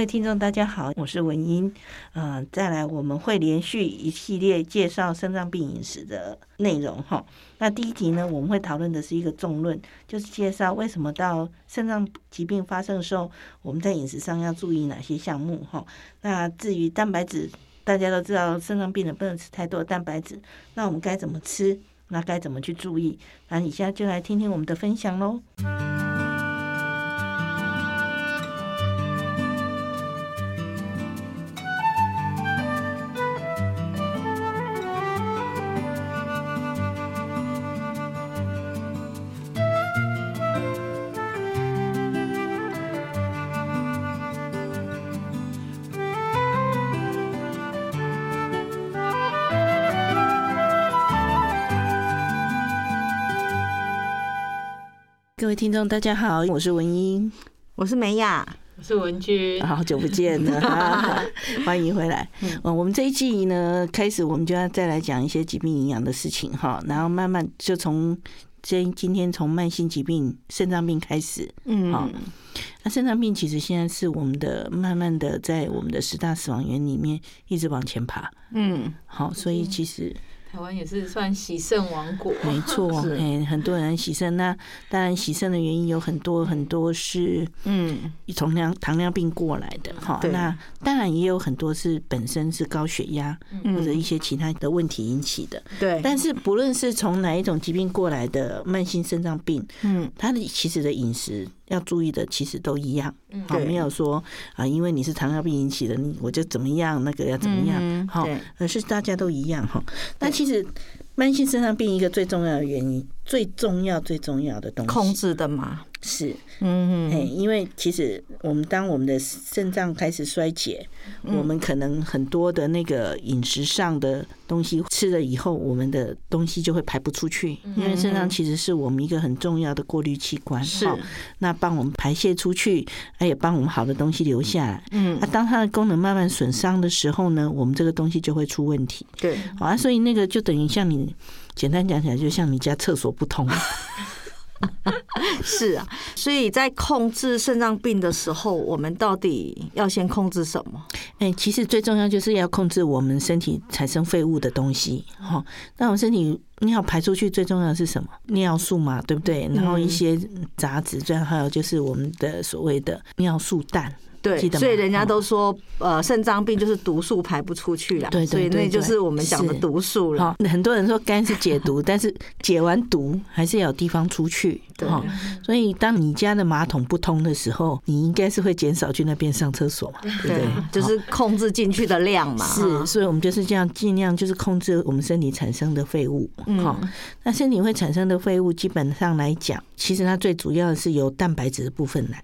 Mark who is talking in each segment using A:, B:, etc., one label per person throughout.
A: 位听众，大家好，我是文英。嗯、再来，我们会连续一系列介绍肾脏病饮食的内容哈。那第一集呢，我们会讨论的是一个综论，就是介绍为什么到肾脏疾病发生的时候，我们在饮食上要注意哪些项目哈。那至于蛋白质，大家都知道肾脏病人不能吃太多的蛋白质，那我们该怎么吃？那该怎么去注意？那以下就来听听我们的分享喽。位听众，大家好，我是文英，
B: 我是美雅，
C: 我是文君，
A: 好久不见了，欢迎回来。嗯，我们这一季呢，开始我们就要再来讲一些疾病营养的事情哈，然后慢慢就从今今天从慢性疾病肾脏病开始，嗯，好，那肾脏病其实现在是我们的慢慢的在我们的十大死亡源里面一直往前爬，嗯，好，所以其实。
C: 台湾也是算喜肾王国，
A: 没错，哎，很多人喜肾。那当然，喜肾的原因有很多很多是，嗯，从糖糖尿病过来的哈。那当然也有很多是本身是高血压或者一些其他的问题引起的。对。但是不论是从哪一种疾病过来的慢性肾脏病，嗯，它的其实的饮食。要注意的其实都一样，好，没有说啊，因为你是糖尿病引起的，你我就怎么样，那个要怎么样，好，而是大家都一样哈。那其实慢性肾脏病一个最重要的原因，最重要最重要的东西，
B: 控制的嘛。
A: 是，嗯嗯，因为其实我们当我们的肾脏开始衰竭，我们可能很多的那个饮食上的东西吃了以后，我们的东西就会排不出去，因为肾脏其实是我们一个很重要的过滤器官，是，那帮我们排泄出去，哎也帮我们好的东西留下来，嗯，那当它的功能慢慢损伤的时候呢，我们这个东西就会出问题，对，好啊，所以那个就等于像你简单讲起来，就像你家厕所不通。
B: 是啊，所以在控制肾脏病的时候，我们到底要先控制什么？
A: 哎，其实最重要就是要控制我们身体产生废物的东西。哈，那我们身体尿排出去最重要的是什么？尿素嘛，对不对？然后一些杂质，最后还有就是我们的所谓的尿素氮。
B: 对，所以人家都说，呃，肾脏病就是毒素排不出去了，对，所以那就是我们讲的毒素了。
A: 很多人说肝是解毒，但是解完毒还是要有地方出去。对，所以当你家的马桶不通的时候，你应该是会减少去那边上厕所嘛，对不对？
B: 就是控制进去的量嘛。
A: 是，所以我们就是这样，尽量就是控制我们身体产生的废物。好，那身体会产生的废物，基本上来讲，其实它最主要的是由蛋白质的部分来。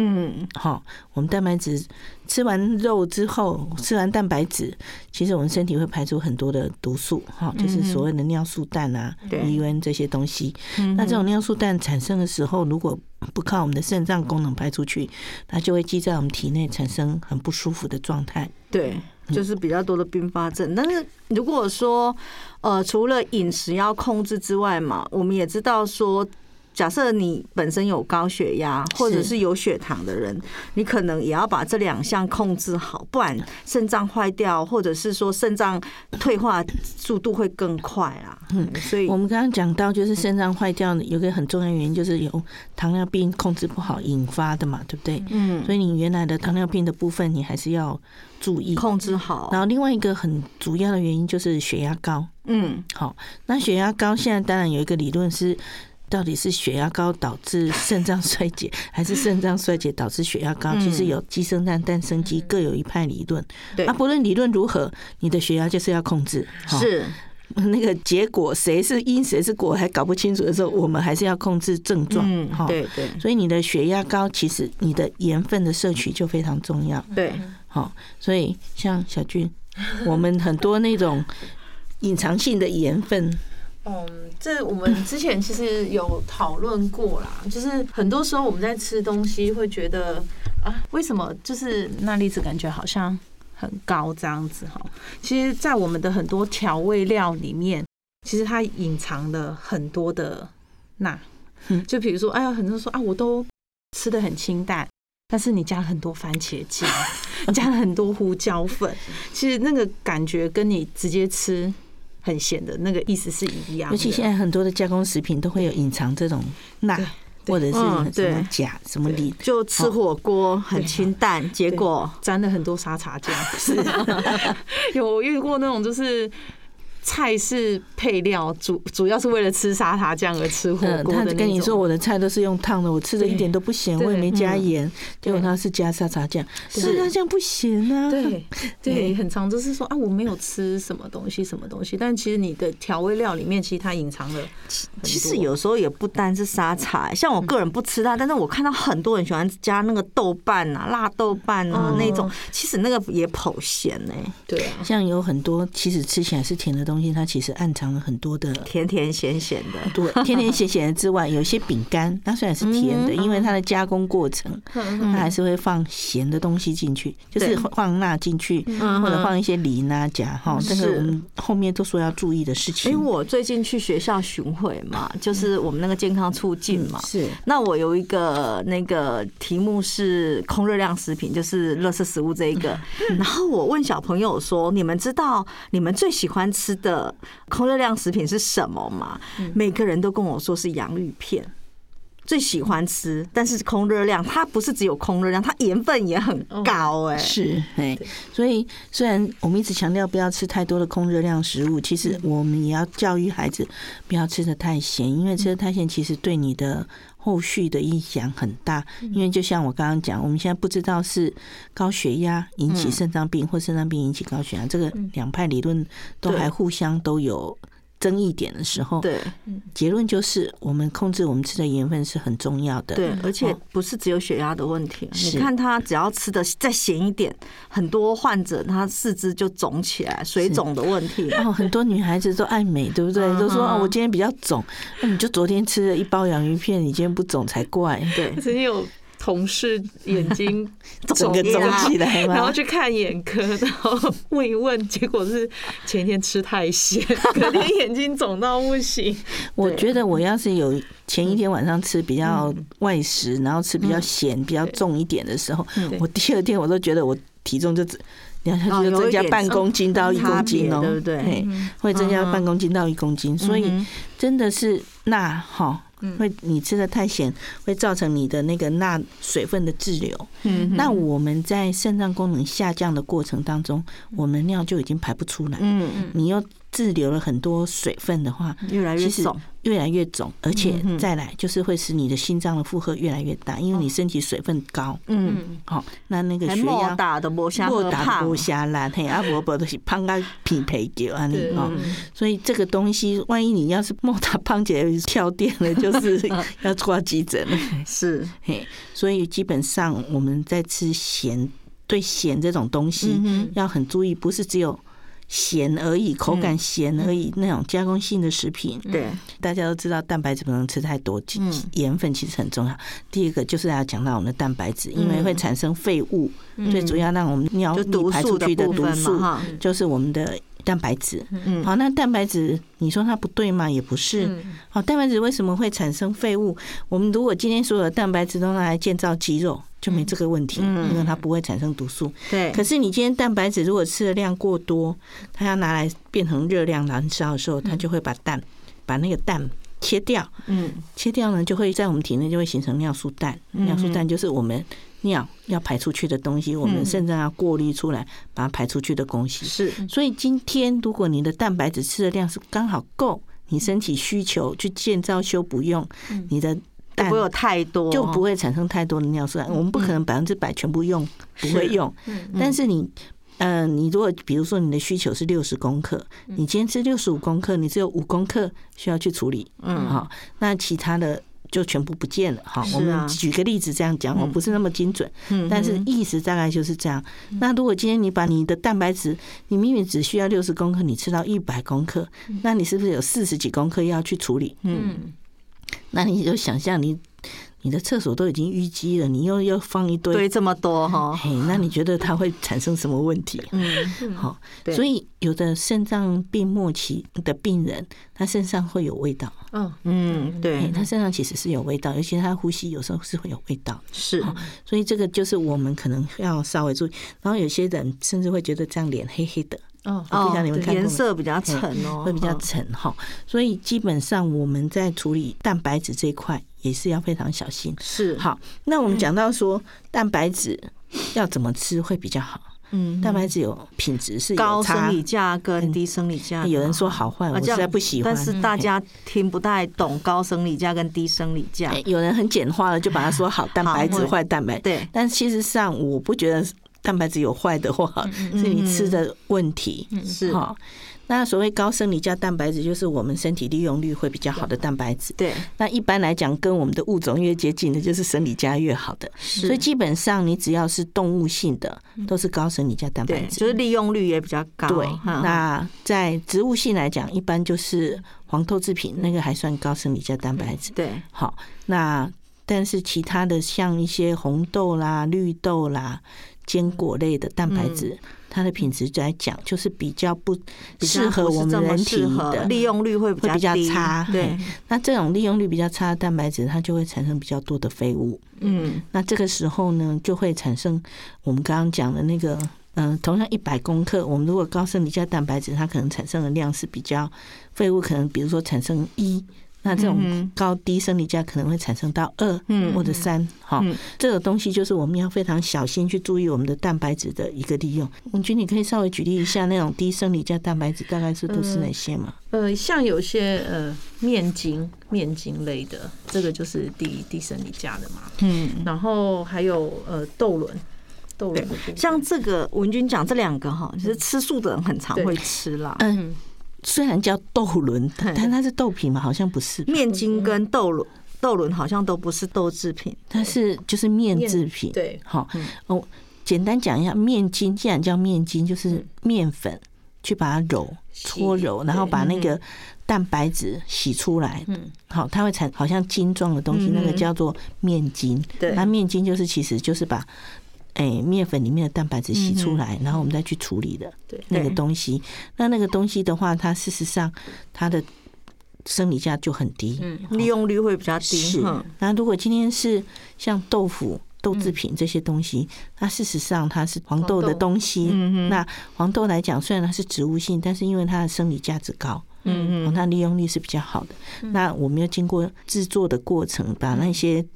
A: 嗯，好，我们蛋白质吃完肉之后，吃完蛋白质，其实我们身体会排出很多的毒素，哈，就是所谓的尿素氮啊、EUN 这些东西。那这种尿素氮产生的时候，如果不靠我们的肾脏功能排出去，它就会积在我们体内，产生很不舒服的状态。
B: 对，就是比较多的并发症。但是如果说，呃，除了饮食要控制之外嘛，我们也知道说。假设你本身有高血压或者是有血糖的人，你可能也要把这两项控制好，不然肾脏坏掉，或者是说肾脏退化速度会更快啊。嗯，所以
A: 我们刚刚讲到，就是肾脏坏掉有个很重要的原因，就是由糖尿病控制不好引发的嘛，对不对？嗯，所以你原来的糖尿病的部分，你还是要注意
B: 控制好。
A: 然后另外一个很主要的原因就是血压高。嗯，好，那血压高现在当然有一个理论是。到底是血压高导致肾脏衰竭，还是肾脏衰竭导致血压高？其实有鸡生蛋，蛋生鸡，各有一派理论。对，啊，不论理论如何，你的血压就是要控制。
B: 是，
A: 那个结果谁是因谁是果还搞不清楚的时候，我们还是要控制症状。
B: 嗯，对对。
A: 所以你的血压高，其实你的盐分的摄取就非常重要。
B: 对，
A: 好，所以像小俊，我们很多那种隐藏性的盐分。
C: 嗯，这我们之前其实有讨论过啦，就是很多时候我们在吃东西会觉得啊，为什么就是钠离子感觉好像很高这样子哈？其实，在我们的很多调味料里面，其实它隐藏了很多的钠。就比如说，哎呀，很多人说啊，我都吃的很清淡，但是你加了很多番茄酱，你加了很多胡椒粉，其实那个感觉跟你直接吃。很咸的那个意思是一样，
A: 尤其现在很多的加工食品都会有隐藏这种钠，或者是什么钾、什么磷。
B: 就吃火锅很清淡，结果
C: 沾了很多沙茶酱。是，有遇过那种就是。菜是配料，主主要是为了吃沙茶酱而吃火锅。
A: 他跟你说我的菜都是用烫的，我吃的一点都不咸，我也没加盐，结果他是加沙茶酱，沙茶酱不咸啊。
C: 对对，很常就是说啊，我没有吃什么东西，什么东西，但其实你的调味料里面，其实它隐藏了。
B: 其实有时候也不单是沙茶，像我个人不吃它，但是我看到很多人喜欢加那个豆瓣啊、辣豆瓣啊那种，其实那个也跑咸呢。
C: 对啊，
A: 像有很多其实吃起来是甜的东西。东西它其实暗藏了很多的
B: 甜甜咸咸的，
A: 对，甜甜咸咸的之外，有些饼干它虽然是甜的，因为它的加工过程，它还是会放咸的东西进去，就是放钠进去，或者放一些磷啊、钾哈，这个我们后面都说要注意的事情。
B: 因为我最近去学校巡回嘛，就是我们那个健康促进嘛，
A: 是。
B: 那我有一个那个题目是空热量食品，就是垃圾食物这一个。然后我问小朋友说：“你们知道你们最喜欢吃的？”的空热量食品是什么嘛？每个人都跟我说是洋芋片，最喜欢吃。但是空热量，它不是只有空热量，它盐分也很高哎。
A: 是哎，所以虽然我们一直强调不要吃太多的空热量食物，其实我们也要教育孩子不要吃的太咸，因为吃的太咸其实对你的。后续的影响很大，因为就像我刚刚讲，我们现在不知道是高血压引起肾脏病，或肾脏病引起高血压，这个两派理论都还互相都有。争议点的时候，
B: 对，
A: 结论就是我们控制我们吃的盐分是很重要的。
B: 对，而且不是只有血压的问题。你看他只要吃的再咸一点，很多患者他四肢就肿起来，水肿的问题。
A: 哦，很多女孩子都爱美，对不对？都说哦，我今天比较肿，那你就昨天吃了一包洋芋片，你今天不肿才怪。对，
C: 曾经有。同事眼睛
A: 肿个肿起来，
C: 然后去看眼科，然后问一问，结果是前天吃太咸，隔天眼睛肿到不行。
A: 我觉得我要是有前一天晚上吃比较外食，然后吃比较咸、比较重一点的时候，我第二天我都觉得我体重就两下就增加半公斤到一公斤哦，对不对？会增加半公斤到一公斤，所以真的是钠哈。会你吃的太咸，会造成你的那个钠水分的滞留。嗯，那我们在肾脏功能下降的过程当中，我们尿就已经排不出来。嗯嗯，你又。滞留了很多水分的话，
B: 越来越肿，
A: 越来越肿，而且再来就是会使你的心脏的负荷越来越大，因为你身体水分高。嗯，好，那那个血压莫
B: 大的莫下
A: 莫大下烂，嘿，阿伯伯都是胖到匹配掉啊，你哦，所以这个东西，万一你要是莫大胖起来跳电了，就是 要挂急诊了。
B: 是，
A: 嘿，所以基本上我们在吃咸，对咸这种东西要很注意，不是只有。咸而已，口感咸而已，那种加工性的食品，
B: 对，
A: 大家都知道蛋白质不能吃太多，盐分其实很重要。第一个就是要讲到我们的蛋白质，因为会产生废物，最主要让我们尿液排出去的毒素就是我们的蛋白质。嗯好，那蛋白质你说它不对吗？也不是。好，蛋白质为什么会产生废物？我们如果今天所有的蛋白质都拿来建造肌肉。就没这个问题，因为它不会产生毒素。
B: 对。
A: 可是你今天蛋白质如果吃的量过多，它要拿来变成热量燃烧的时候，它就会把蛋把那个蛋切掉。嗯。切掉呢，就会在我们体内就会形成尿素氮。尿素氮就是我们尿要排出去的东西，我们肾脏要过滤出来把它排出去的东西。
B: 是。
A: 所以今天如果你的蛋白质吃的量是刚好够，你身体需求去建造修补用，你的。
B: 不会有太多，
A: 就不会产生太多的尿酸。我们不可能百分之百全部用，不会用。但是你嗯、呃，你如果比如说你的需求是六十公克，你今天吃六十五公克，你只有五公克需要去处理，嗯，好，那其他的就全部不见了。哈，我们举个例子这样讲，我不是那么精准，嗯，但是意思大概就是这样。那如果今天你把你的蛋白质，你明明只需要六十公克，你吃到一百公克，那你是不是有四十几公克要去处理？嗯，那你就想象你。你的厕所都已经淤积了，你又要放一堆
B: 堆这么多哈？
A: 嘿，那你觉得它会产生什么问题？嗯，好，所以有的肾脏病末期的病人，他身上会有味道。
B: 嗯嗯，对，
A: 他身上其实是有味道，尤其他呼吸有时候是会有味道。
B: 是，
A: 所以这个就是我们可能要稍微注意。然后有些人甚至会觉得这样脸黑黑的。
B: 哦，你们看颜色比较沉哦，
A: 会比较沉哈。所以基本上我们在处理蛋白质这一块也是要非常小心。
B: 是，
A: 好，那我们讲到说蛋白质要怎么吃会比较好？嗯，蛋白质有品质是
B: 高生理价跟低生理价，
A: 有人说好坏，我实在不喜欢。
B: 但是大家听不太懂高生理价跟低生理价。
A: 有人很简化了，就把它说好 蛋白质坏蛋白。
B: 对，
A: 但其实上我不觉得。蛋白质有坏的话，是你吃的问题。是哈，那所谓高生理价蛋白质，就是我们身体利用率会比较好的蛋白质。
B: 对，
A: 那一般来讲，跟我们的物种越接近的，就是生理价越好的。所以基本上，你只要是动物性的，都是高生理价蛋白质，
B: 就是利用率也比较高。
A: 对，那在植物性来讲，一般就是黄豆制品，那个还算高生理价蛋白质。
B: 对，
A: 好，那但是其他的像一些红豆啦、绿豆啦。坚果类的蛋白质，它的品质来讲，就是比较不适合我们人体的，
B: 利用率会比较
A: 差。对，那这种利用率比较差的蛋白质，它就会产生比较多的废物。嗯，那这个时候呢，就会产生我们刚刚讲的那个，嗯，同样一百公克，我们如果高生理价蛋白质，它可能产生的量是比较废物，可能比如说产生一。那这种高低生理价可能会产生到二或者三，哈，这个东西就是我们要非常小心去注意我们的蛋白质的一个利用。文君，你可以稍微举例一下那种低生理价蛋白质大概是都是哪些吗？
C: 呃，像有些呃面筋、面筋类的，这个就是低低生理价的嘛。嗯，然后还有呃豆轮，豆轮
B: 像这个文君讲这两个哈，其实吃素的人很常会吃啦。
A: 嗯。虽然叫豆轮，但它是豆品嘛？好像不是。
B: 面筋跟豆轮，豆轮好像都不是豆制品，
A: 它是就是面制品。
C: 对，
A: 好哦。简单讲一下，面筋既然叫面筋，就是面粉去把它揉搓揉，然后把那个蛋白质洗出来。嗯，好，它会产好像筋状的东西，那个叫做面筋。对，那面筋就是其实就是把。哎，面粉里面的蛋白质洗出来，然后我们再去处理的那个东西。那那个东西的话，它事实上它的生理价就很低，
B: 利用率会比较低。
A: 是。那如果今天是像豆腐、豆制品这些东西，那事实上它是黄豆的东西。那黄豆来讲，虽然它是植物性，但是因为它的生理价值高，嗯嗯，它利用率是比较好的。那我们要经过制作的过程，把那些。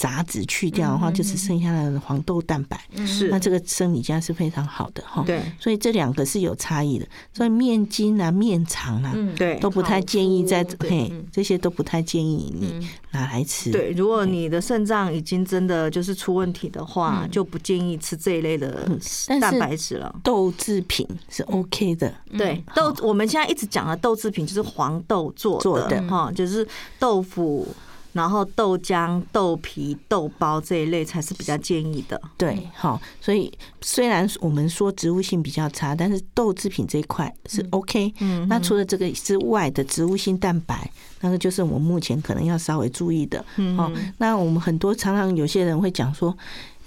A: 杂质去掉的话，就只剩下的黄豆蛋白。是，那这个生理价是非常好的哈。对，所以这两个是有差异的。所以面筋啊、面肠啊，对，都不太建议在嘿，这些都不太建议你拿来吃。
B: 对，如果你的肾脏已经真的就是出问题的话，就不建议吃这一类的蛋白质了。
A: 豆制品是 OK 的。
B: 对，豆我们现在一直讲的豆制品就是黄豆做的哈，就是豆腐。然后豆浆、豆皮、豆包这一类才是比较建议的。
A: 对，好，所以虽然我们说植物性比较差，但是豆制品这一块是 OK。嗯，那除了这个之外的植物性蛋白，那个就是我们目前可能要稍微注意的。嗯，好，那我们很多常常有些人会讲说，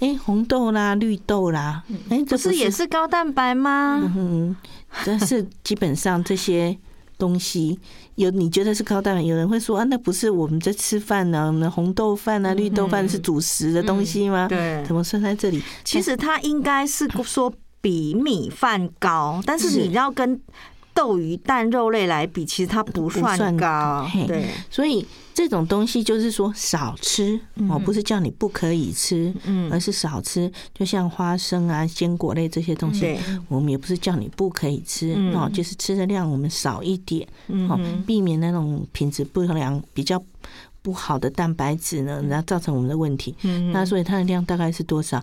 A: 哎，红豆啦、绿豆啦，哎，这
B: 不是也是高蛋白吗？
A: 嗯，但是基本上这些。东西有你觉得是高蛋白，有人会说啊，那不是我们在吃饭呢？我们红豆饭啊、绿豆饭是主食的东西吗？对，怎么算在这里？
B: 其实它应该是说比米饭高，但是你要跟豆鱼蛋肉类来比，其实它不算高。对，
A: 所以。这种东西就是说少吃哦，不是叫你不可以吃，嗯而是少吃。就像花生啊、坚果类这些东西，我们也不是叫你不可以吃哦，就是吃的量我们少一点哦，避免那种品质不良、比较不好的蛋白质呢，然后造成我们的问题。嗯，那所以它的量大概是多少？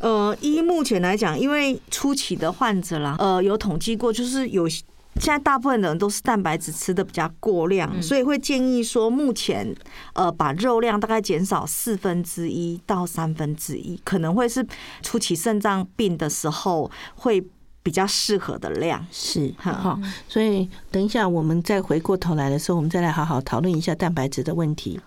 B: 呃，依目前来讲，因为初期的患者啦，呃，有统计过，就是有现在大部分的人都是蛋白质吃的比较过量，所以会建议说，目前呃把肉量大概减少四分之一到三分之一，可能会是初期肾脏病的时候会比较适合的量。
A: 是，好，所以等一下我们再回过头来的时候，我们再来好好讨论一下蛋白质的问题。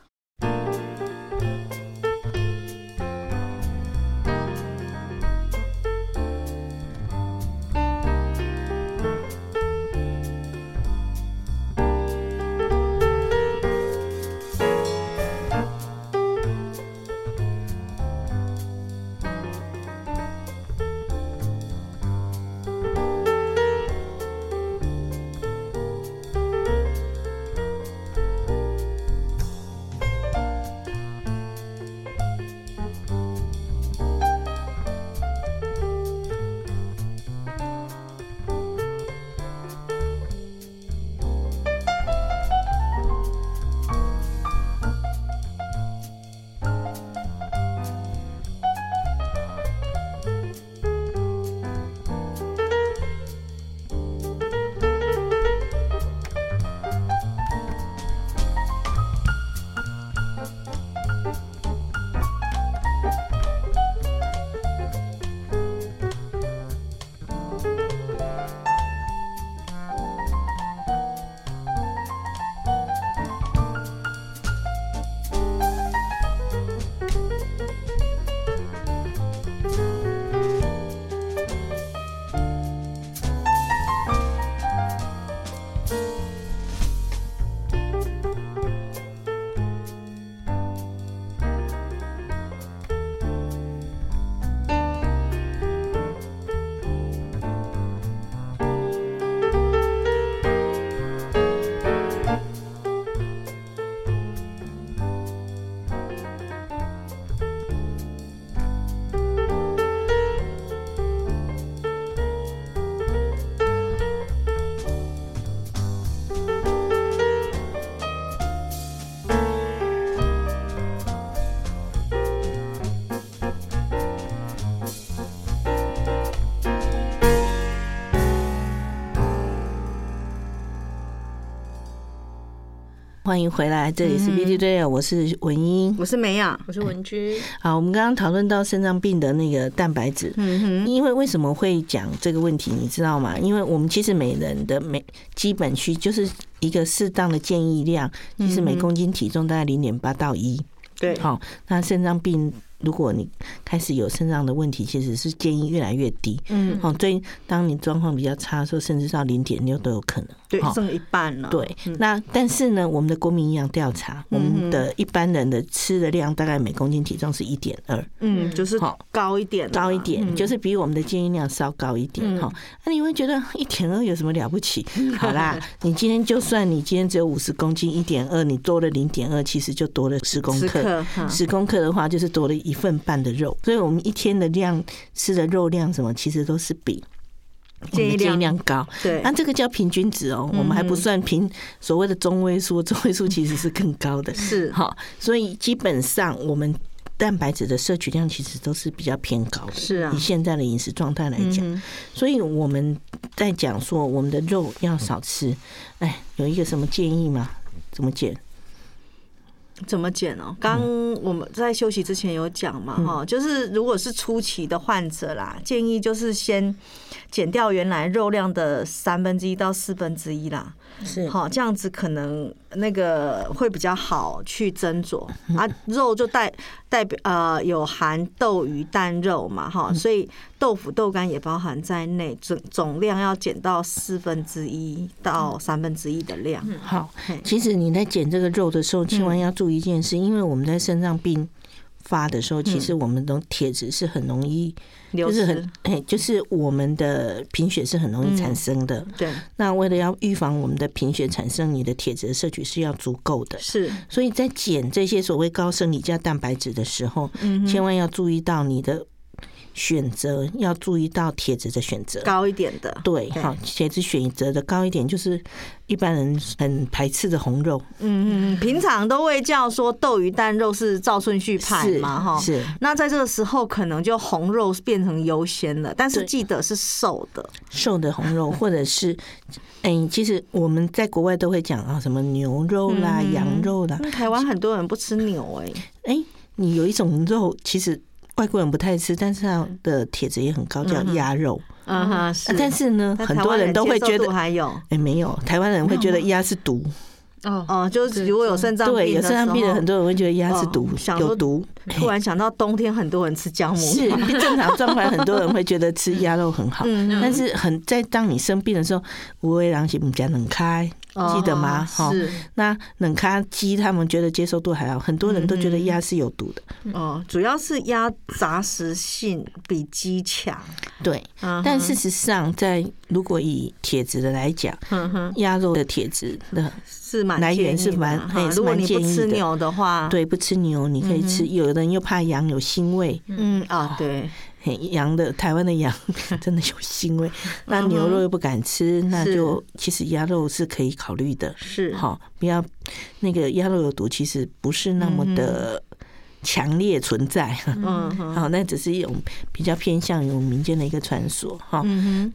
A: 欢迎回来，这里是 B D Radio，我是文英，
B: 我是梅雅，
C: 我是文君。
A: 好，我们刚刚讨论到肾脏病的那个蛋白质，嗯哼，因为为什么会讲这个问题，你知道吗？因为我们其实每人的每基本需就是一个适当的建议量，其实每公斤体重大概零点八到一，
B: 对，
A: 好，那肾脏病。如果你开始有肾脏的问题，其实是建议越来越低。嗯，好，所以当你状况比较差的时候，甚至到零点六都有可能。
B: 对，剩一半了。
A: 对，那但是呢，我们的国民营养调查，我们的一般人的吃的量大概每公斤体重是一点二。
B: 嗯，就是好高一点，
A: 高一点，就是比我们的建议量稍高一点。哈，那你会觉得 一点二有什么了不起？好啦，你今天就算你今天只有五十公斤，一点二你多了零点二，其实就多了十公克。十公克的话，就是多了一。一份半的肉，所以我们一天的量吃的肉量什么，其实都是比建议量高。对，那这个叫平均值哦，我们还不算平所谓的中位数，中位数其实是更高的。是哈，所以基本上我们蛋白质的摄取量其实都是比较偏高的。是啊，以现在的饮食状态来讲，所以我们在讲说我们的肉要少吃。哎，有一个什么建议吗？怎么减？
B: 怎么减哦？刚我们在休息之前有讲嘛，哈，就是如果是初期的患者啦，建议就是先减掉原来肉量的三分之一到四分之一啦。是。好，这样子可能那个会比较好去斟酌。啊。肉就代代表呃有含豆鱼蛋肉嘛哈，所以豆腐豆干也包含在内，总总量要减到四分之一到三分之一的量。
A: 好，其实你在减这个肉的时候，千万要注意一件事，因为我们在肾脏病发的时候，其实我们的铁质是很容易。就是很哎，就是我们的贫血是很容易产生的。对，那为了要预防我们的贫血产生，你的铁质的摄取是要足够的。是，所以在减这些所谓高生理价蛋白质的时候，千万要注意到你的选择要注意到铁质的选择
B: 高一点的，
A: 对，好，铁质选择的高一点，就是一般人很排斥的红肉。
B: 嗯嗯，平常都会叫说豆鱼蛋肉是照顺序排嘛，哈，
A: 是。
B: 那在这个时候，可能就红肉变成优先了，但是记得是瘦的，
A: 瘦的红肉，或者是，哎，其实我们在国外都会讲啊，什么牛肉啦、羊肉啦。
B: 台湾很多人不吃牛，哎，
A: 哎，你有一种肉，其实。外国人不太吃，但是他的帖子也很高，叫鸭肉。
B: 嗯哼，
A: 但是呢，很多人都会觉得
B: 还有，
A: 哎，没有，台湾人会觉得鸭是毒。
B: 哦哦，就是如果有肾脏病，
A: 对，有肾脏病的很多人会觉得鸭是毒，有毒。
B: 突然想到冬天很多人吃姜母，
A: 是正常状况，很多人会觉得吃鸭肉很好。但是很在当你生病的时候，五味狼心不加能开。记得吗？哈，那冷咖鸡他们觉得接受度还好，很多人都觉得鸭是有毒的。
B: 哦，主要是鸭杂食性比鸡强。
A: 对，但事实上，在如果以铁质的来讲，鸭肉的铁质的
B: 是蛮
A: 来源是蛮，
B: 如果你不吃牛的话，
A: 对，不吃牛你可以吃。有的人又怕羊有腥味，
B: 嗯啊，对。
A: 羊的台湾的羊 真的有腥味，那牛肉又不敢吃，那就其实鸭肉是可以考虑的。
B: 是
A: 好，不要那个鸭肉有毒，其实不是那么的强烈存在。嗯，好，那只是一种比较偏向于民间的一个传说。哈，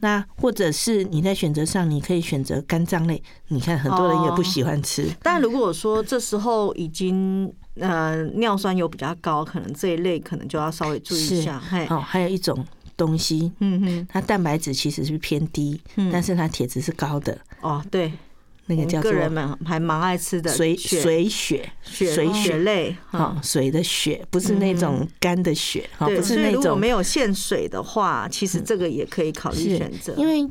A: 那或者是你在选择上，你可以选择肝脏类。你看很多人也不喜欢吃，
B: 但如果说这时候已经。呃，尿酸有比较高，可能这一类可能就要稍微注意一下。
A: 哦，还有一种东西，嗯哼，它蛋白质其实是偏低，但是它铁质是高的。
B: 哦，对，
A: 那个叫做个
B: 人们还蛮爱吃的
A: 水水血
B: 水血类，
A: 哈，水的血不是那种干的血，哈，不是那种。如
B: 果没有限水的话，其实这个也可以考虑选择，
A: 因为。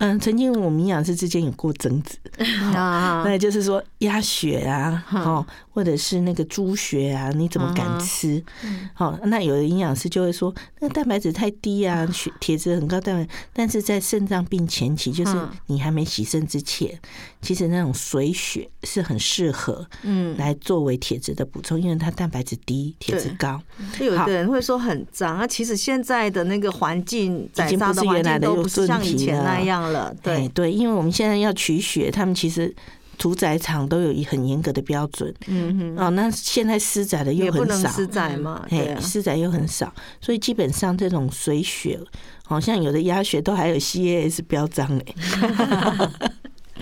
A: 嗯，曾经我们营养师之间有过争执，那就是说鸭血啊，哦，或者是那个猪血啊，你怎么敢吃？好，那有的营养师就会说，那个蛋白质太低啊，血铁质很高，但但是在肾脏病前期，就是你还没洗肾之前，其实那种水血是很适合，嗯，来作为铁质的补充，因为它蛋白质低，铁质高。
B: 有的人会说很脏啊，其实现在的那个环境，
A: 已经不是原来的
B: 都不像以前那样了。对
A: 对，因为我们现在要取血，他们其实屠宰场都有一很严格的标准。嗯哼，哦，那现在私宰的又很少，
B: 私宰嘛，
A: 对，私宰又很少，所以基本上这种水血，好像有的鸭血都还有 CAS 标章哎。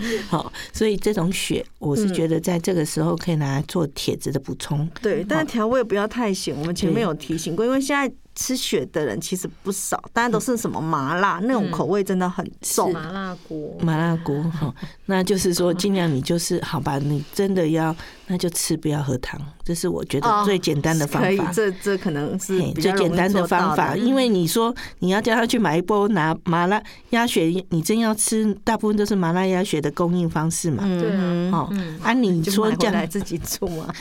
A: 好，所以这种血，我是觉得在这个时候可以拿来做帖子的补充。
B: 对，但是调味不要太咸，我们前面有提醒过，因为现在。吃血的人其实不少，大家都是什么麻辣那种口味，真的很重。
C: 麻辣锅，
A: 麻辣锅哈，那就是说尽量你就是好吧，你真的要那就吃，不要喝汤，这是我觉得最简单的方法。
B: 可以，这这可能是
A: 最简单的方法，因为你说你要叫他去买一包拿麻辣鸭血，你真要吃，大部分都是麻辣鸭血的供应方式嘛。
C: 对啊，
A: 哦，啊，你说叫
B: 来自己做啊，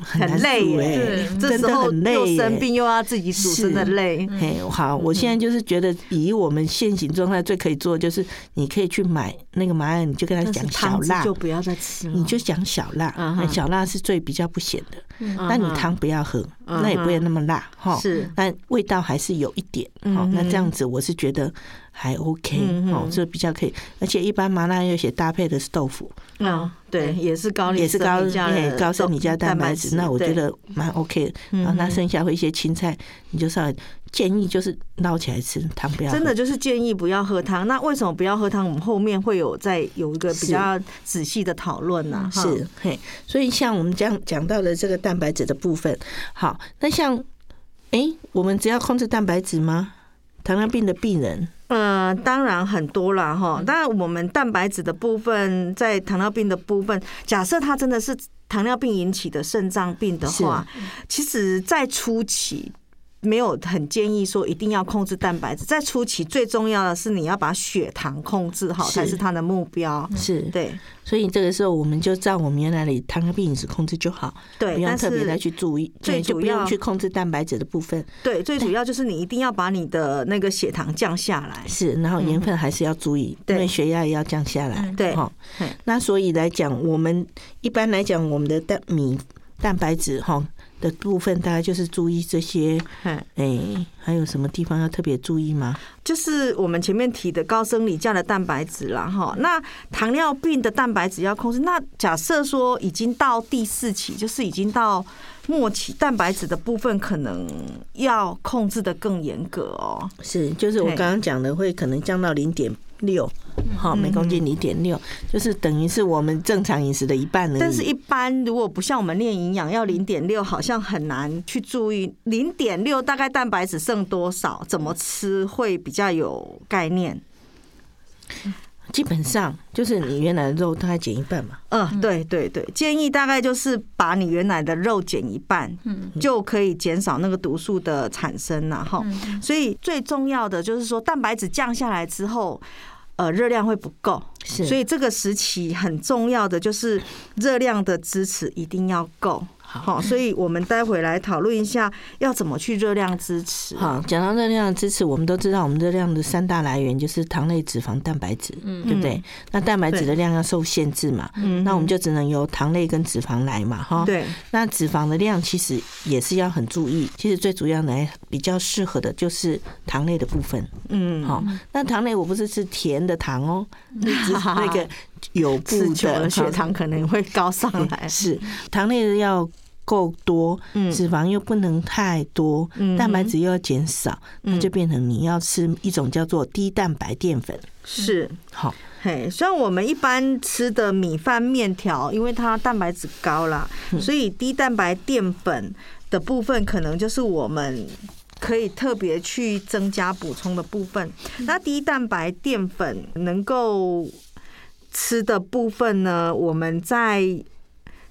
A: 很累哎，
B: 真的很累，又生病又要自己煮。真的累，
A: 嘿，好，我现在就是觉得，以我们现行状态最可以做，就是你可以去买那个麻辣，你就跟他讲小辣，
B: 就不要再吃了，
A: 你就讲小辣，小辣是最比较不咸的，那你汤不要喝，那也不会那么辣，哈，是，但味道还是有一点，好，那这样子我是觉得。还 OK 哦，这比较可以，而且一般麻辣鸭血搭配的是豆腐，
B: 嗯，对，也是高
A: 也是高高升米加蛋白质，那我觉得蛮 OK 的。然后那剩下会一些青菜，你就稍微建议就是捞起来吃，汤不要。
B: 真的就是建议不要喝汤。那为什么不要喝汤？我们后面会有再有一个比较仔细的讨论呢。
A: 是嘿，所以像我们讲讲到的这个蛋白质的部分，好，那像哎，我们只要控制蛋白质吗？糖尿病的病人。
B: 呃，当然很多了哈。当然，我们蛋白质的部分，在糖尿病的部分，假设它真的是糖尿病引起的肾脏病的话，其实，在初期。没有很建议说一定要控制蛋白质，在初期最重要的是你要把血糖控制好才是它的目标。
A: 是
B: 对，
A: 所以这个时候我们就照我们原来的糖尿病饮食控制就好，
B: 对，
A: 不要特别的去注意，
B: 最主要
A: 去控制蛋白质的部分。
B: 对，最主要就是你一定要把你的那个血糖降下来。
A: 是，然后盐分还是要注意，因为血压也要降下来。
B: 对，
A: 好，那所以来讲，我们一般来讲，我们的蛋米。蛋白质哈的部分，大概就是注意这些。哎，还有什么地方要特别注意吗？
B: 就是我们前面提的高生理价的蛋白质啦，哈。那糖尿病的蛋白质要控制，那假设说已经到第四期，就是已经到末期，蛋白质的部分可能要控制的更严格哦。
A: 是，就是我刚刚讲的，会可能降到零点六。好，每公斤零点六，就是等于是我们正常饮食的一半了。
B: 但是，一般如果不像我们练营养，要零点六，好像很难去注意零点六大概蛋白质剩多少，怎么吃会比较有概念。
A: 基本上就是你原来的肉大概减一半嘛。
B: 嗯，对对对，建议大概就是把你原来的肉减一半，嗯，就可以减少那个毒素的产生了哈。所以最重要的就是说，蛋白质降下来之后。呃，热量会不够，是，所以这个时期很重要的就是热量的支持一定要够。好，所以我们待会来讨论一下要怎么去热量支持。
A: 好，讲到热量支持，我们都知道我们热量的三大来源就是糖类、脂肪、蛋白质，嗯，对不对？那蛋白质的量要受限制嘛，嗯，那我们就只能由糖类跟脂肪来嘛，哈，对。那脂肪的量其实也是要很注意，其实最主要来比较适合的就是糖类的部分，嗯，好。那糖类我不是吃甜的糖哦，那个有布的
B: 血糖可能会高上 来，
A: 是糖类的要。够多，脂肪又不能太多，蛋白质又要减少，那就变成你要吃一种叫做低蛋白淀粉。
B: 是，好，嘿，像我们一般吃的米饭、面条，因为它蛋白质高啦，所以低蛋白淀粉的部分可能就是我们可以特别去增加补充的部分。那低蛋白淀粉能够吃的部分呢，我们在。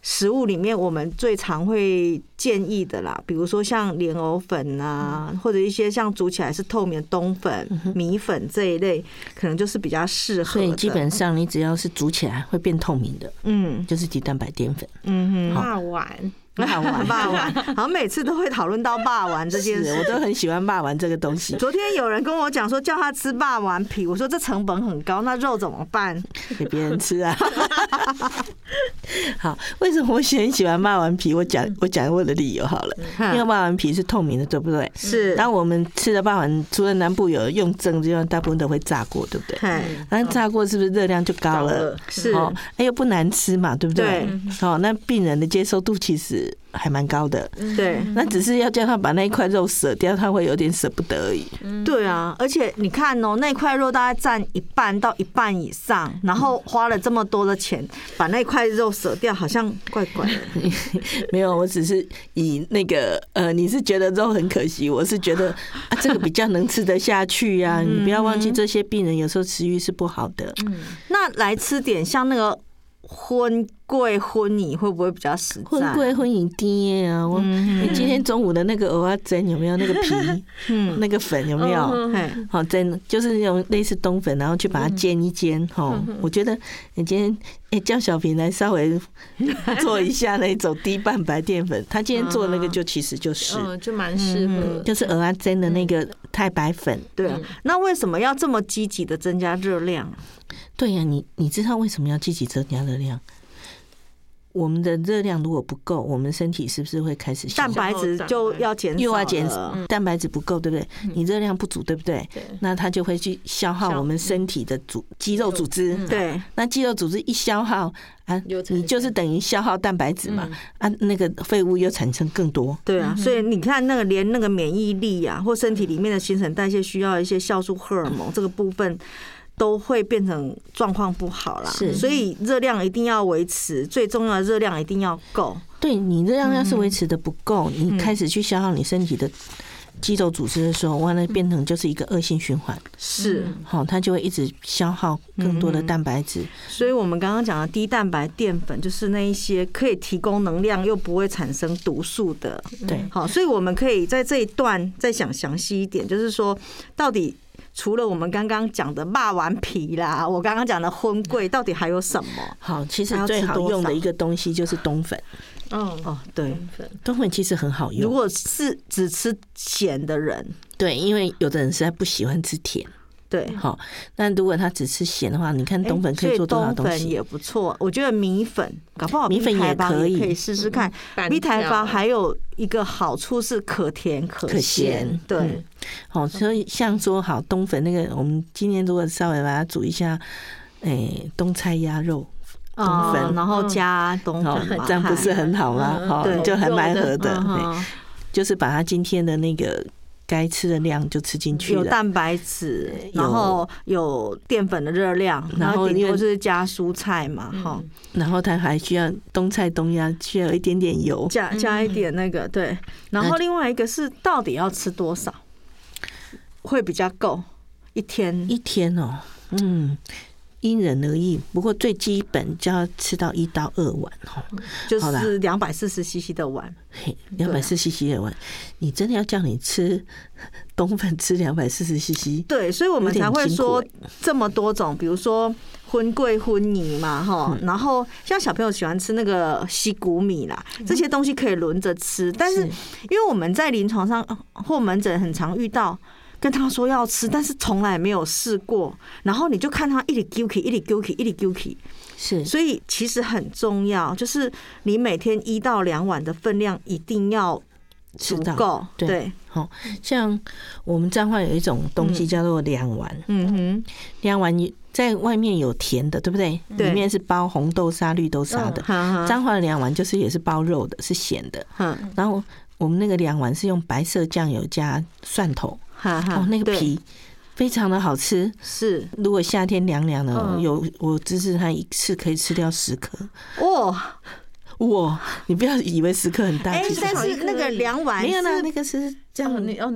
B: 食物里面我们最常会建议的啦，比如说像莲藕粉啊，或者一些像煮起来是透明的冬粉、米粉这一类，可能就是比较适合。
A: 所以基本上你只要是煮起来会变透明的，嗯，就是低蛋白淀粉。
C: 嗯哼，好玩。
B: 霸王，霸王，好像每次都会讨论到霸王这件事，
A: 我都很喜欢霸王这个东西。
B: 昨天有人跟我讲说叫他吃霸王皮，我说这成本很高，那肉怎么办？
A: 给别人吃啊。好，为什么我很喜欢霸王皮？我讲我讲我的理由好了，因为霸王皮是透明的，对不对？是。当我们吃的霸王，除了南部有用蒸之外，大部分都会炸过，对不对？那炸过是不是热量就高了？是。哦，哎又不难吃嘛，对不对？好，那病人的接受度其实。还蛮高的，对，那只是要叫他把那一块肉舍掉，他会有点舍不得而已。
B: 对啊，而且你看哦，那块肉大概占一半到一半以上，然后花了这么多的钱把那块肉舍掉，好像怪怪的。
A: 没有，我只是以那个呃，你是觉得肉很可惜，我是觉得 啊，这个比较能吃得下去呀。你不要忘记，这些病人有时候食欲是不好的。嗯，
B: 那来吃点像那个。荤贵荤蚁会不会比较实在？
A: 荤贵荤蚁低啊！我你今天中午的那个蚵仔煎有没有那个皮？嗯，那个粉有没有？好蒸，就是那种类似冬粉，然后去把它煎一煎。哈，我觉得你今天诶叫小平来稍微做一下那种低蛋白淀粉，他今天做那个就其实就是，
C: 就蛮适合，
A: 就是蚵仔煎的那个太白粉。
B: 对啊，那为什么要这么积极的增加热量？
A: 对呀，你你知道为什么要积极增加热量？我们的热量如果不够，我们身体是不是会开始
B: 蛋白质就要减少，
A: 又要减少？蛋白质不够，对不对？你热量不足，对不对？那它就会去消耗我们身体的组肌肉组织。对，那肌肉组织一消耗啊，你就是等于消耗蛋白质嘛啊，那个废物又产生更多。
B: 对啊，所以你看那个连那个免疫力啊，或身体里面的新陈代谢需要一些酵素、荷尔蒙这个部分。都会变成状况不好啦，是，所以热量一定要维持，最重要的热量一定要够。
A: 对，你热量要是维持的不够，你开始去消耗你身体的肌肉组织的时候，完了变成就是一个恶性循环。是，好，它就会一直消耗更多的蛋白质。
B: 所以我们刚刚讲的低蛋白淀粉，就是那一些可以提供能量又不会产生毒素的。对，好，所以我们可以在这一段再想详细一点，就是说到底。除了我们刚刚讲的骂完皮啦，我刚刚讲的荤贵，到底还有什么？
A: 好，其实最好用的一个东西就是冬粉。
B: 嗯哦，对，冬
A: 粉，冬粉其实很好用。
B: 如果是只吃咸的人，
A: 对，因为有的人实在不喜欢吃甜。
B: 对，
A: 好。那如果他只吃咸的话，你看冬粉可以做多少东西？
B: 也不错，我觉得米粉搞不好
A: 米粉也可以，
B: 可以试试看。米苔目还有一个好处是可甜可咸，对。
A: 好，所以像说好冬粉那个，我们今天如果稍微把它煮一下，哎，冬菜鸭肉冬粉，
B: 然后加冬粉，
A: 这样不是很好吗？好，就还蛮合的。就是把它今天的那个。该吃的量就吃进去了，
B: 有蛋白质，然后有淀粉的热量，然后顶多就是加蔬菜嘛，哈。
A: 然后它还需要冬菜冬鸭，需要一点点油，
B: 加加一点那个对。然后另外一个是到底要吃多少会比较够一天？
A: 一天哦，嗯。因人而异，不过最基本就要吃到一到二碗哦，
B: 就是两百四十 CC 的碗，
A: 两百四十 CC 的碗，你真的要叫你吃冬粉吃两百四十 CC？
B: 对，所以我们才会说这么多种，比如说荤桂、荤泥嘛，哈，然后像小朋友喜欢吃那个西谷米啦，这些东西可以轮着吃，但是因为我们在临床上或门诊很常遇到。跟他说要吃，但是从来没有试过。然后你就看他一直丢弃，一直丢弃，一直丢弃。
A: 是，
B: 所以其实很重要，就是你每天一到两碗的分量一定要足够。对，
A: 好像我们彰化有一种东西叫做两碗。嗯哼，两碗你在外面有甜的，对不对？里面是包红豆沙、绿豆沙的。彰化的两碗就是也是包肉的，是咸的。嗯，然后我们那个两碗是用白色酱油加蒜头。哦，那个皮非常的好吃。是，如果夏天凉凉的，有我支持他一次可以吃掉十颗。哇哇！你不要以为十颗很大，
B: 其实但是那个凉碗
A: 没有呢，那个是这样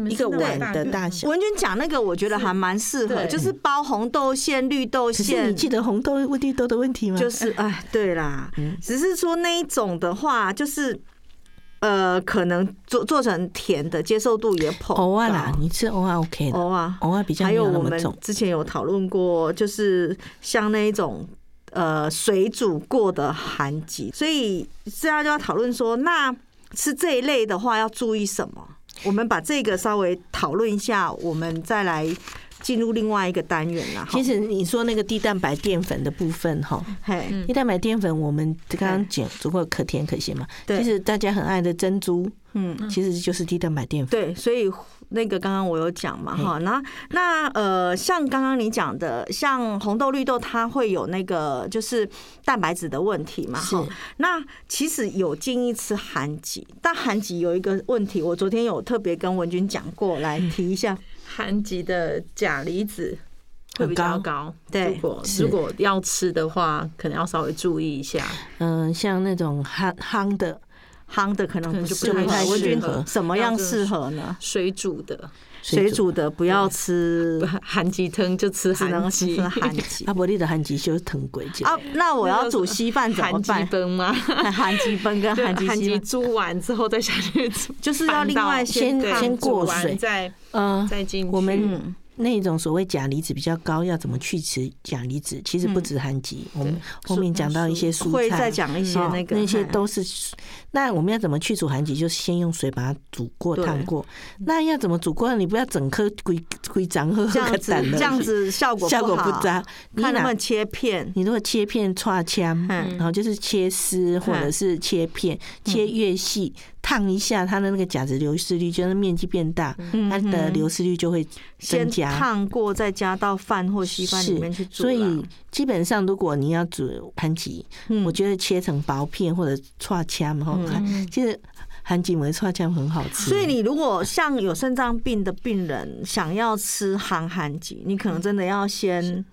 A: 一个碗的大小。
B: 文君讲那个，我觉得还蛮适合，就是包红豆馅、绿豆馅。
A: 你记得红豆、绿豆的问题吗？
B: 就是哎，对啦，只是说那一种的话，就是。呃，可能做做成甜的，接受度也颇高。
A: 偶尔啦，你吃偶尔 OK 的。偶尔偶尔比较。还有我们
B: 之前有讨论过，就是像那一种呃水煮过的寒橘，所以现在就要讨论说，那吃这一类的话要注意什么？我们把这个稍微讨论一下，我们再来。进入另外一个单元了。
A: 其实你说那个低蛋白淀粉的部分哈，低蛋白淀粉我们刚刚讲足够可甜可咸嘛。其实大家很爱的珍珠，嗯，其实就是低蛋白淀粉。
B: 对，所以那个刚刚我有讲嘛哈，那那呃，像刚刚你讲的，像红豆绿豆，它会有那个就是蛋白质的问题嘛哈。那其实有建议吃寒橘，但寒橘有一个问题，我昨天有特别跟文君讲过，来提一下。
C: 寒橘的钾离子会比较高，
B: 对，
C: 如果如果要吃的话，可能要稍微注意一下。
A: 嗯，像那种夯夯的
B: 夯的，可能就不太适合。什么样适合呢？
C: 水煮的，
B: 水煮的不要吃
C: 寒鸡汤，就吃只能吃。
B: 寒鸡，
A: 阿伯利的寒鸡就是藤鬼
B: 啊。那我要煮稀饭怎么办？
C: 寒橘饭吗？
B: 寒鸡崩跟寒鸡
C: 寒鸡煮完之后再下去煮，
B: 就是要另外先
A: 先过水
C: 再。嗯，再进去。
A: 我们那种所谓钾离子比较高，要怎么去除钾离子？其实不止寒橘，我们后面讲到一些蔬菜，
B: 会再讲一些那个，
A: 那些都是。那我们要怎么去除寒橘？就是先用水把它煮过、烫过。那要怎么煮过？你不要整颗规规张喝喝个胆
B: 这样子效果
A: 效果不佳。
B: 看能不能切片？
A: 你如果切片串枪，然后就是切丝或者是切片，切越细。烫一下，它的那个钾质流失率，就是面积变大，它的流失率就会增加。
B: 烫过再加到饭或稀饭里面去煮。
A: 所以基本上，如果你要煮寒橘，我觉得切成薄片或者串枪哈，其实寒橘为串枪很好吃。
B: 所以你如果像有肾脏病的病人想要吃寒寒橘，你可能真的要先。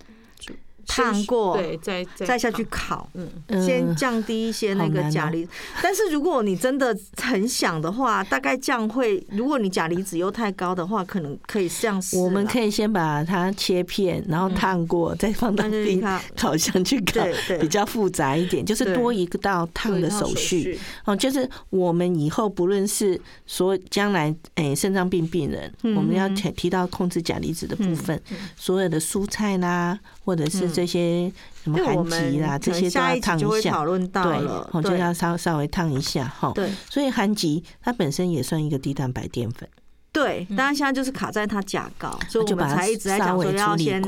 B: 烫过，
C: 对，再
B: 再下去烤，嗯，先降低一些那个钾离子。但是如果你真的很想的话，大概这样会，如果你钾离子又太高的话，可能可以这样试。
A: 我们可以先把它切片，然后烫过，再放到冰烤箱去烤，比较复杂一点，就是多一个道烫的手续。哦，就是我们以后不论是说将来诶肾脏病病人，我们要提提到控制钾离子的部分，所有的蔬菜啦，或者是。这些什么寒极啦，这些都要烫一下。对，我就要稍稍微烫一下哈。对，所以寒极它本身也算一个低蛋白淀粉。
B: 对，但是现在就是卡在它甲高，所以我们才一直在讲说要先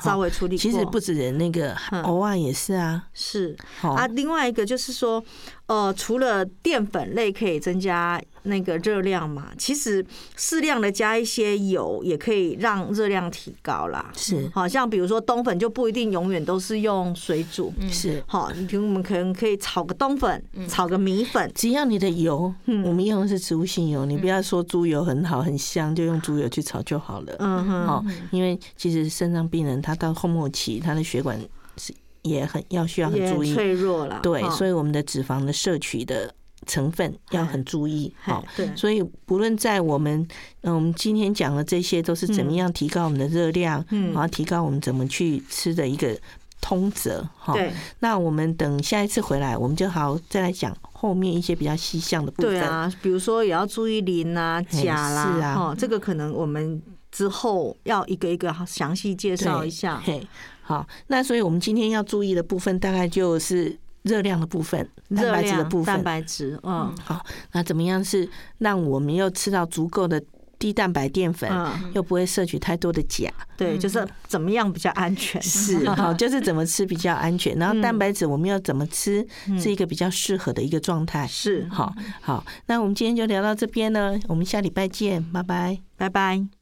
B: 稍微处理过。
A: 其实不止人那个偶尔也是啊，
B: 是啊，另外一个就是说。呃，除了淀粉类可以增加那个热量嘛，其实适量的加一些油也可以让热量提高啦。
A: 是，
B: 好像比如说冬粉就不一定永远都是用水煮，
A: 是。
B: 好，你比如我们可能可以炒个冬粉，炒个米粉，
A: 只要你的油，我们用的是植物性油，你不要说猪油很好很香，就用猪油去炒就好了。嗯哼，好，因为其实肾脏病人他到后末期，他的血管是。也很要需要很注意，
B: 脆弱了。
A: 对，所以我们的脂肪的摄取的成分要很注意。好，
B: 对，
A: 所以不论在我们，嗯，我们今天讲的这些都是怎么样提高我们的热量，嗯，然后提高我们怎么去吃的一个通则。哈，对。那我们等下一次回来，我们就好再来讲后面一些比较细项的部分。
B: 对啊，比如说也要注意磷啊、钾啦，是啊，哈，这个可能我们之后要一个一个详细介绍一下。
A: 嘿。好，那所以我们今天要注意的部分，大概就是热量的部分，蛋白质的部分，
B: 蛋白质。嗯，
A: 好，那怎么样是让我们又吃到足够的低蛋白淀粉，又不会摄取太多的钾？
B: 对，就是怎么样比较安全？
A: 是，好，就是怎么吃比较安全。然后蛋白质我们要怎么吃，是一个比较适合的一个状态。
B: 是，
A: 好，好，那我们今天就聊到这边呢，我们下礼拜见，拜拜，
B: 拜拜。